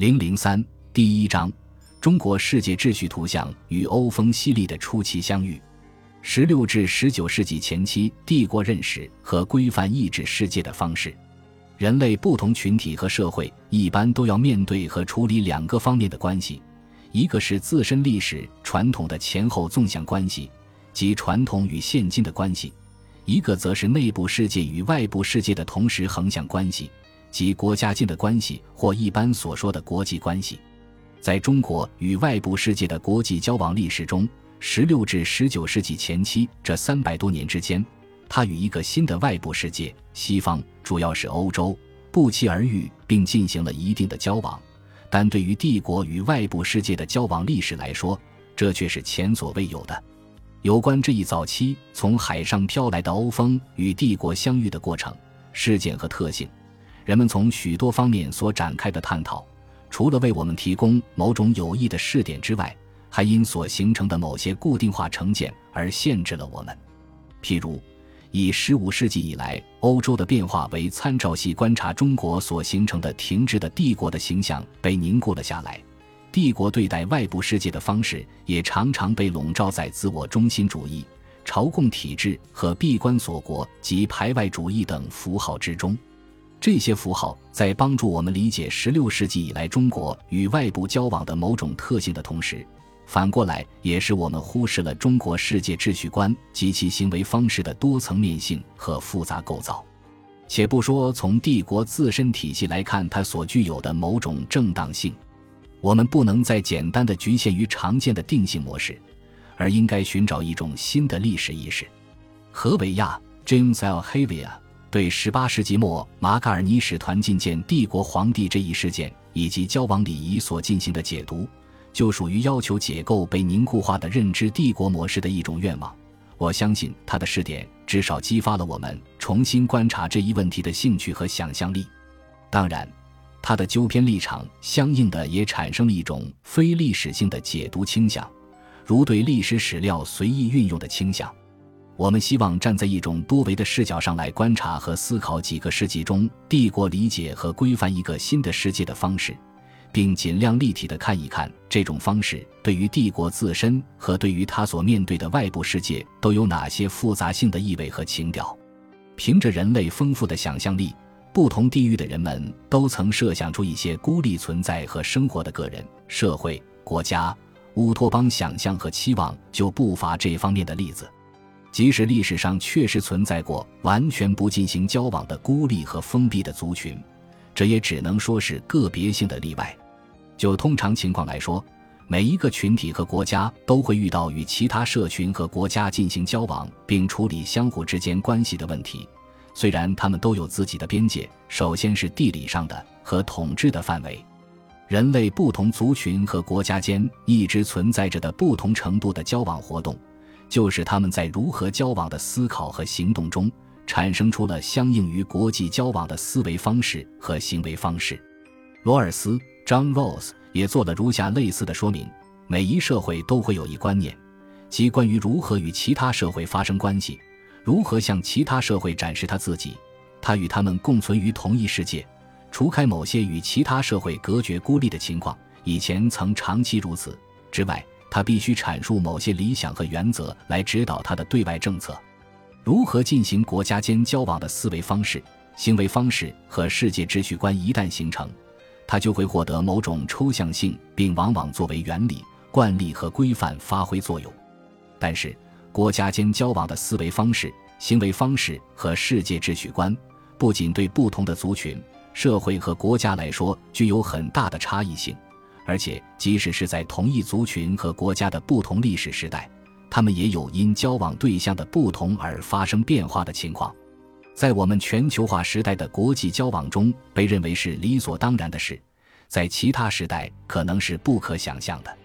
零零三第一章：中国世界秩序图像与欧风犀利的初期相遇。十六至十九世纪前期，帝国认识和规范意志世界的方式。人类不同群体和社会一般都要面对和处理两个方面的关系：一个是自身历史传统的前后纵向关系，即传统与现今的关系；一个则是内部世界与外部世界的同时横向关系。即国家间的关系，或一般所说的国际关系，在中国与外部世界的国际交往历史中，十六至十九世纪前期这三百多年之间，它与一个新的外部世界——西方，主要是欧洲，不期而遇，并进行了一定的交往。但对于帝国与外部世界的交往历史来说，这却是前所未有的。有关这一早期从海上飘来的欧风与帝国相遇的过程、事件和特性。人们从许多方面所展开的探讨，除了为我们提供某种有益的试点之外，还因所形成的某些固定化成见而限制了我们。譬如，以十五世纪以来欧洲的变化为参照系观察中国所形成的停滞的帝国的形象被凝固了下来，帝国对待外部世界的方式也常常被笼罩在自我中心主义、朝贡体制和闭关锁国及排外主义等符号之中。这些符号在帮助我们理解16世纪以来中国与外部交往的某种特性的同时，反过来也是我们忽视了中国世界秩序观及其行为方式的多层面性和复杂构造。且不说从帝国自身体系来看，它所具有的某种正当性，我们不能再简单的局限于常见的定性模式，而应该寻找一种新的历史意识。何维亚 （James L. Havia）。对十八世纪末马卡尔尼使团觐见帝国皇帝这一事件以及交往礼仪所进行的解读，就属于要求解构被凝固化的认知帝国模式的一种愿望。我相信他的试点至少激发了我们重新观察这一问题的兴趣和想象力。当然，他的纠偏立场相应的也产生了一种非历史性的解读倾向，如对历史史料随意运用的倾向。我们希望站在一种多维的视角上来观察和思考几个世纪中帝国理解和规范一个新的世界的方式，并尽量立体的看一看这种方式对于帝国自身和对于他所面对的外部世界都有哪些复杂性的意味和情调。凭着人类丰富的想象力，不同地域的人们都曾设想出一些孤立存在和生活的个人、社会、国家。乌托邦想象和期望就不乏这方面的例子。即使历史上确实存在过完全不进行交往的孤立和封闭的族群，这也只能说是个别性的例外。就通常情况来说，每一个群体和国家都会遇到与其他社群和国家进行交往并处理相互之间关系的问题。虽然他们都有自己的边界，首先是地理上的和统治的范围。人类不同族群和国家间一直存在着的不同程度的交往活动。就是他们在如何交往的思考和行动中，产生出了相应于国际交往的思维方式和行为方式。罗尔斯 （John Rawls） 也做了如下类似的说明：每一社会都会有一观念，即关于如何与其他社会发生关系，如何向其他社会展示他自己。他与他们共存于同一世界，除开某些与其他社会隔绝孤立的情况，以前曾长期如此之外。他必须阐述某些理想和原则来指导他的对外政策，如何进行国家间交往的思维方式、行为方式和世界秩序观一旦形成，他就会获得某种抽象性，并往往作为原理、惯例和规范发挥作用。但是，国家间交往的思维方式、行为方式和世界秩序观，不仅对不同的族群、社会和国家来说具有很大的差异性。而且，即使是在同一族群和国家的不同历史时代，他们也有因交往对象的不同而发生变化的情况。在我们全球化时代的国际交往中，被认为是理所当然的事，在其他时代可能是不可想象的。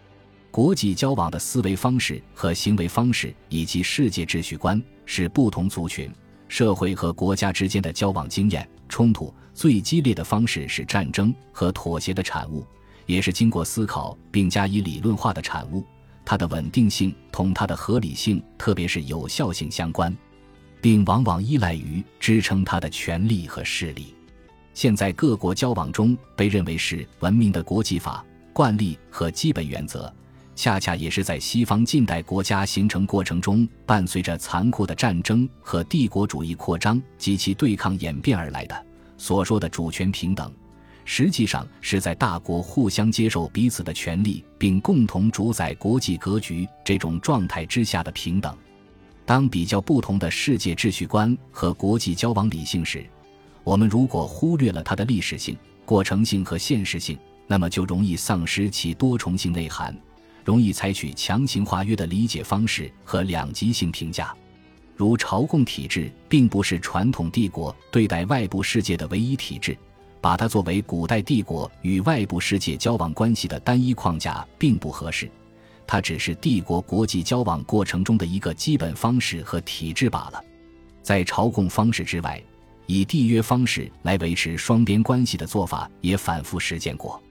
国际交往的思维方式和行为方式以及世界秩序观，是不同族群、社会和国家之间的交往经验冲突最激烈的方式，是战争和妥协的产物。也是经过思考并加以理论化的产物，它的稳定性同它的合理性，特别是有效性相关，并往往依赖于支撑它的权力和势力。现在各国交往中被认为是文明的国际法惯例和基本原则，恰恰也是在西方近代国家形成过程中，伴随着残酷的战争和帝国主义扩张及其对抗演变而来的。所说的主权平等，实际上是在大国互相接受彼此的权利，并共同主宰国际格局这种状态之下的平等。当比较不同的世界秩序观和国际交往理性时，我们如果忽略了它的历史性、过程性和现实性，那么就容易丧失其多重性内涵，容易采取强行化约的理解方式和两极性评价。如朝贡体制并不是传统帝国对待外部世界的唯一体制，把它作为古代帝国与外部世界交往关系的单一框架并不合适。它只是帝国国际交往过程中的一个基本方式和体制罢了。在朝贡方式之外，以缔约方式来维持双边关系的做法也反复实践过。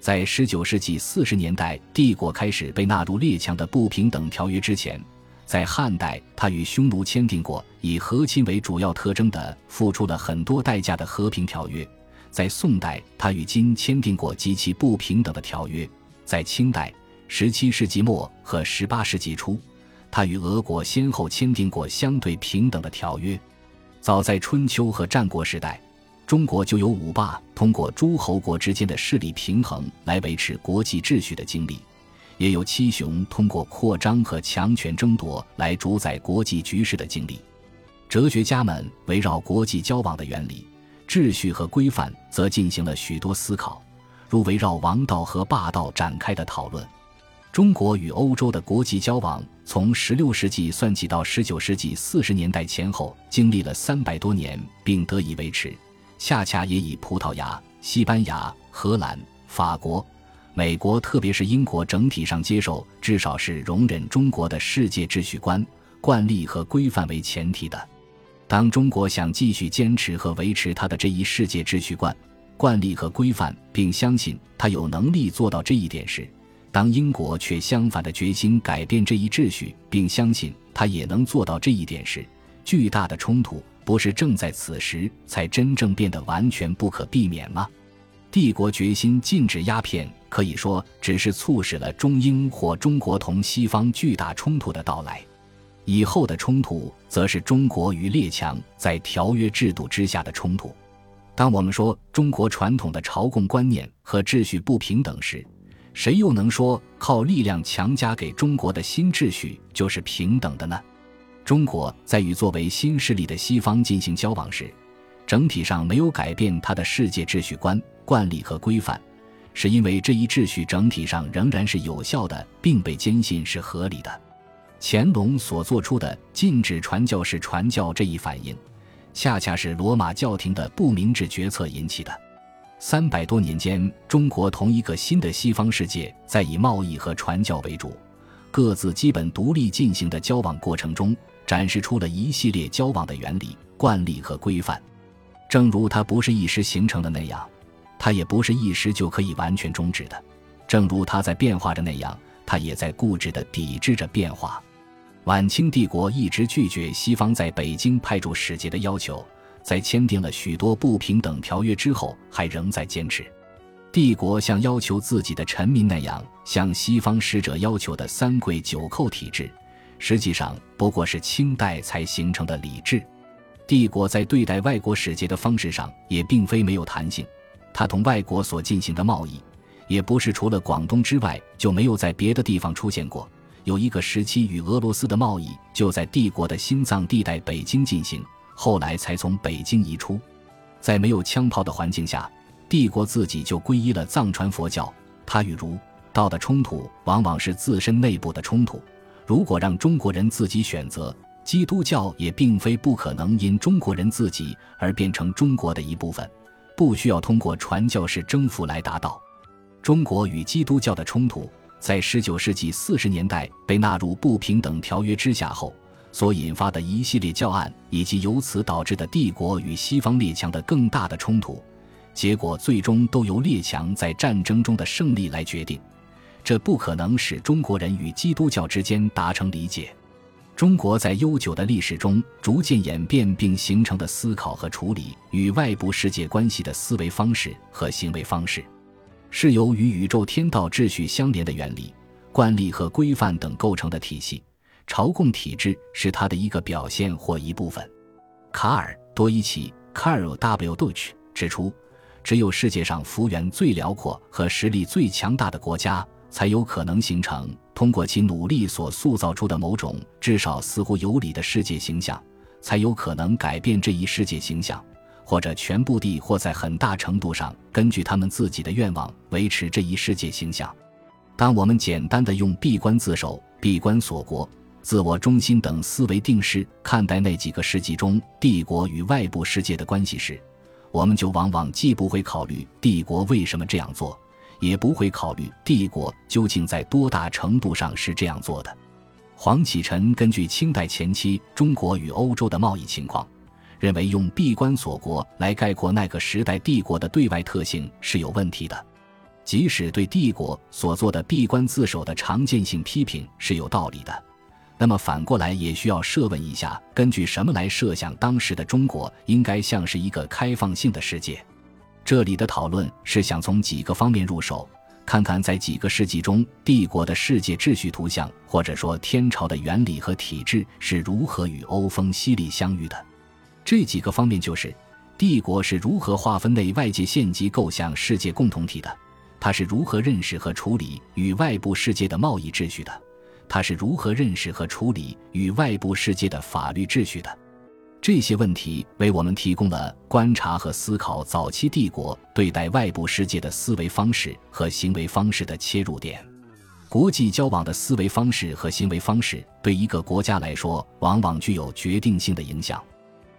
在19世纪40年代帝国开始被纳入列强的不平等条约之前，在汉代，他与匈奴签订过以和亲为主要特征的、付出了很多代价的和平条约；在宋代，他与金签订过极其不平等的条约；在清代。十七世纪末和十八世纪初，他与俄国先后签订过相对平等的条约。早在春秋和战国时代，中国就有五霸通过诸侯国之间的势力平衡来维持国际秩序的经历，也有七雄通过扩张和强权争夺来主宰国际局势的经历。哲学家们围绕国际交往的原理、秩序和规范，则进行了许多思考，如围绕王道和霸道展开的讨论。中国与欧洲的国际交往，从16世纪算起到19世纪40年代前后，经历了三百多年，并得以维持。恰恰也以葡萄牙、西班牙、荷兰、法国、美国，特别是英国整体上接受，至少是容忍中国的世界秩序观、惯例和规范为前提的。当中国想继续坚持和维持他的这一世界秩序观、惯例和规范，并相信他有能力做到这一点时，当英国却相反的决心改变这一秩序，并相信他也能做到这一点时，巨大的冲突不是正在此时才真正变得完全不可避免吗？帝国决心禁止鸦片，可以说只是促使了中英或中国同西方巨大冲突的到来。以后的冲突，则是中国与列强在条约制度之下的冲突。当我们说中国传统的朝贡观念和秩序不平等时，谁又能说靠力量强加给中国的新秩序就是平等的呢？中国在与作为新势力的西方进行交往时，整体上没有改变它的世界秩序观、惯例和规范，是因为这一秩序整体上仍然是有效的，并被坚信是合理的。乾隆所做出的禁止传教士传教这一反应，恰恰是罗马教廷的不明智决策引起的。三百多年间，中国同一个新的西方世界在以贸易和传教为主、各自基本独立进行的交往过程中，展示出了一系列交往的原理、惯例和规范。正如它不是一时形成的那样，它也不是一时就可以完全终止的；正如它在变化着那样，它也在固执地抵制着变化。晚清帝国一直拒绝西方在北京派驻使节的要求。在签订了许多不平等条约之后，还仍在坚持。帝国像要求自己的臣民那样向西方使者要求的三跪九叩体制，实际上不过是清代才形成的礼制。帝国在对待外国使节的方式上也并非没有弹性，他同外国所进行的贸易，也不是除了广东之外就没有在别的地方出现过。有一个时期与俄罗斯的贸易就在帝国的心脏地带北京进行。后来才从北京移出，在没有枪炮的环境下，帝国自己就皈依了藏传佛教。它与儒道的冲突往往是自身内部的冲突。如果让中国人自己选择，基督教也并非不可能因中国人自己而变成中国的一部分，不需要通过传教士征服来达到。中国与基督教的冲突，在十九世纪四十年代被纳入不平等条约之下后。所引发的一系列教案，以及由此导致的帝国与西方列强的更大的冲突，结果最终都由列强在战争中的胜利来决定。这不可能使中国人与基督教之间达成理解。中国在悠久的历史中逐渐演变并形成的思考和处理与外部世界关系的思维方式和行为方式，是由与宇宙天道秩序相连的原理、惯例和规范等构成的体系。朝贡体制是它的一个表现或一部分。卡尔多伊奇 （Karl W. Deutsch） 指出，只有世界上幅员最辽阔和实力最强大的国家，才有可能形成通过其努力所塑造出的某种至少似乎有理的世界形象，才有可能改变这一世界形象，或者全部地或在很大程度上根据他们自己的愿望维持这一世界形象。当我们简单的用闭关自守、闭关锁国。自我中心等思维定式看待那几个世纪中帝国与外部世界的关系时，我们就往往既不会考虑帝国为什么这样做，也不会考虑帝国究竟在多大程度上是这样做的。黄启臣根据清代前期中国与欧洲的贸易情况，认为用闭关锁国来概括那个时代帝国的对外特性是有问题的，即使对帝国所做的闭关自守的常见性批评是有道理的。那么反过来也需要设问一下：根据什么来设想当时的中国应该像是一个开放性的世界？这里的讨论是想从几个方面入手，看看在几个世纪中帝国的世界秩序图像，或者说天朝的原理和体制是如何与欧风西历相遇的。这几个方面就是：帝国是如何划分内外界县级构想世界共同体的？它是如何认识和处理与外部世界的贸易秩序的？它是如何认识和处理与外部世界的法律秩序的？这些问题为我们提供了观察和思考早期帝国对待外部世界的思维方式和行为方式的切入点。国际交往的思维方式和行为方式对一个国家来说，往往具有决定性的影响。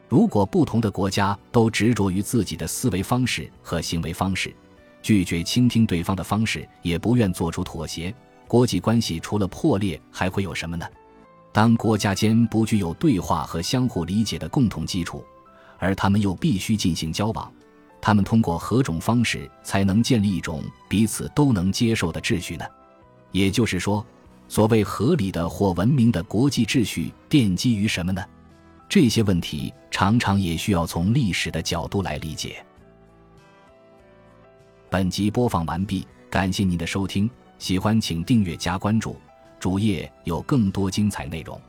如果不同的国家都执着于自己的思维方式和行为方式，拒绝倾听对方的方式，也不愿做出妥协。国际关系除了破裂还会有什么呢？当国家间不具有对话和相互理解的共同基础，而他们又必须进行交往，他们通过何种方式才能建立一种彼此都能接受的秩序呢？也就是说，所谓合理的或文明的国际秩序奠基于什么呢？这些问题常常也需要从历史的角度来理解。本集播放完毕，感谢您的收听。喜欢请订阅加关注，主页有更多精彩内容。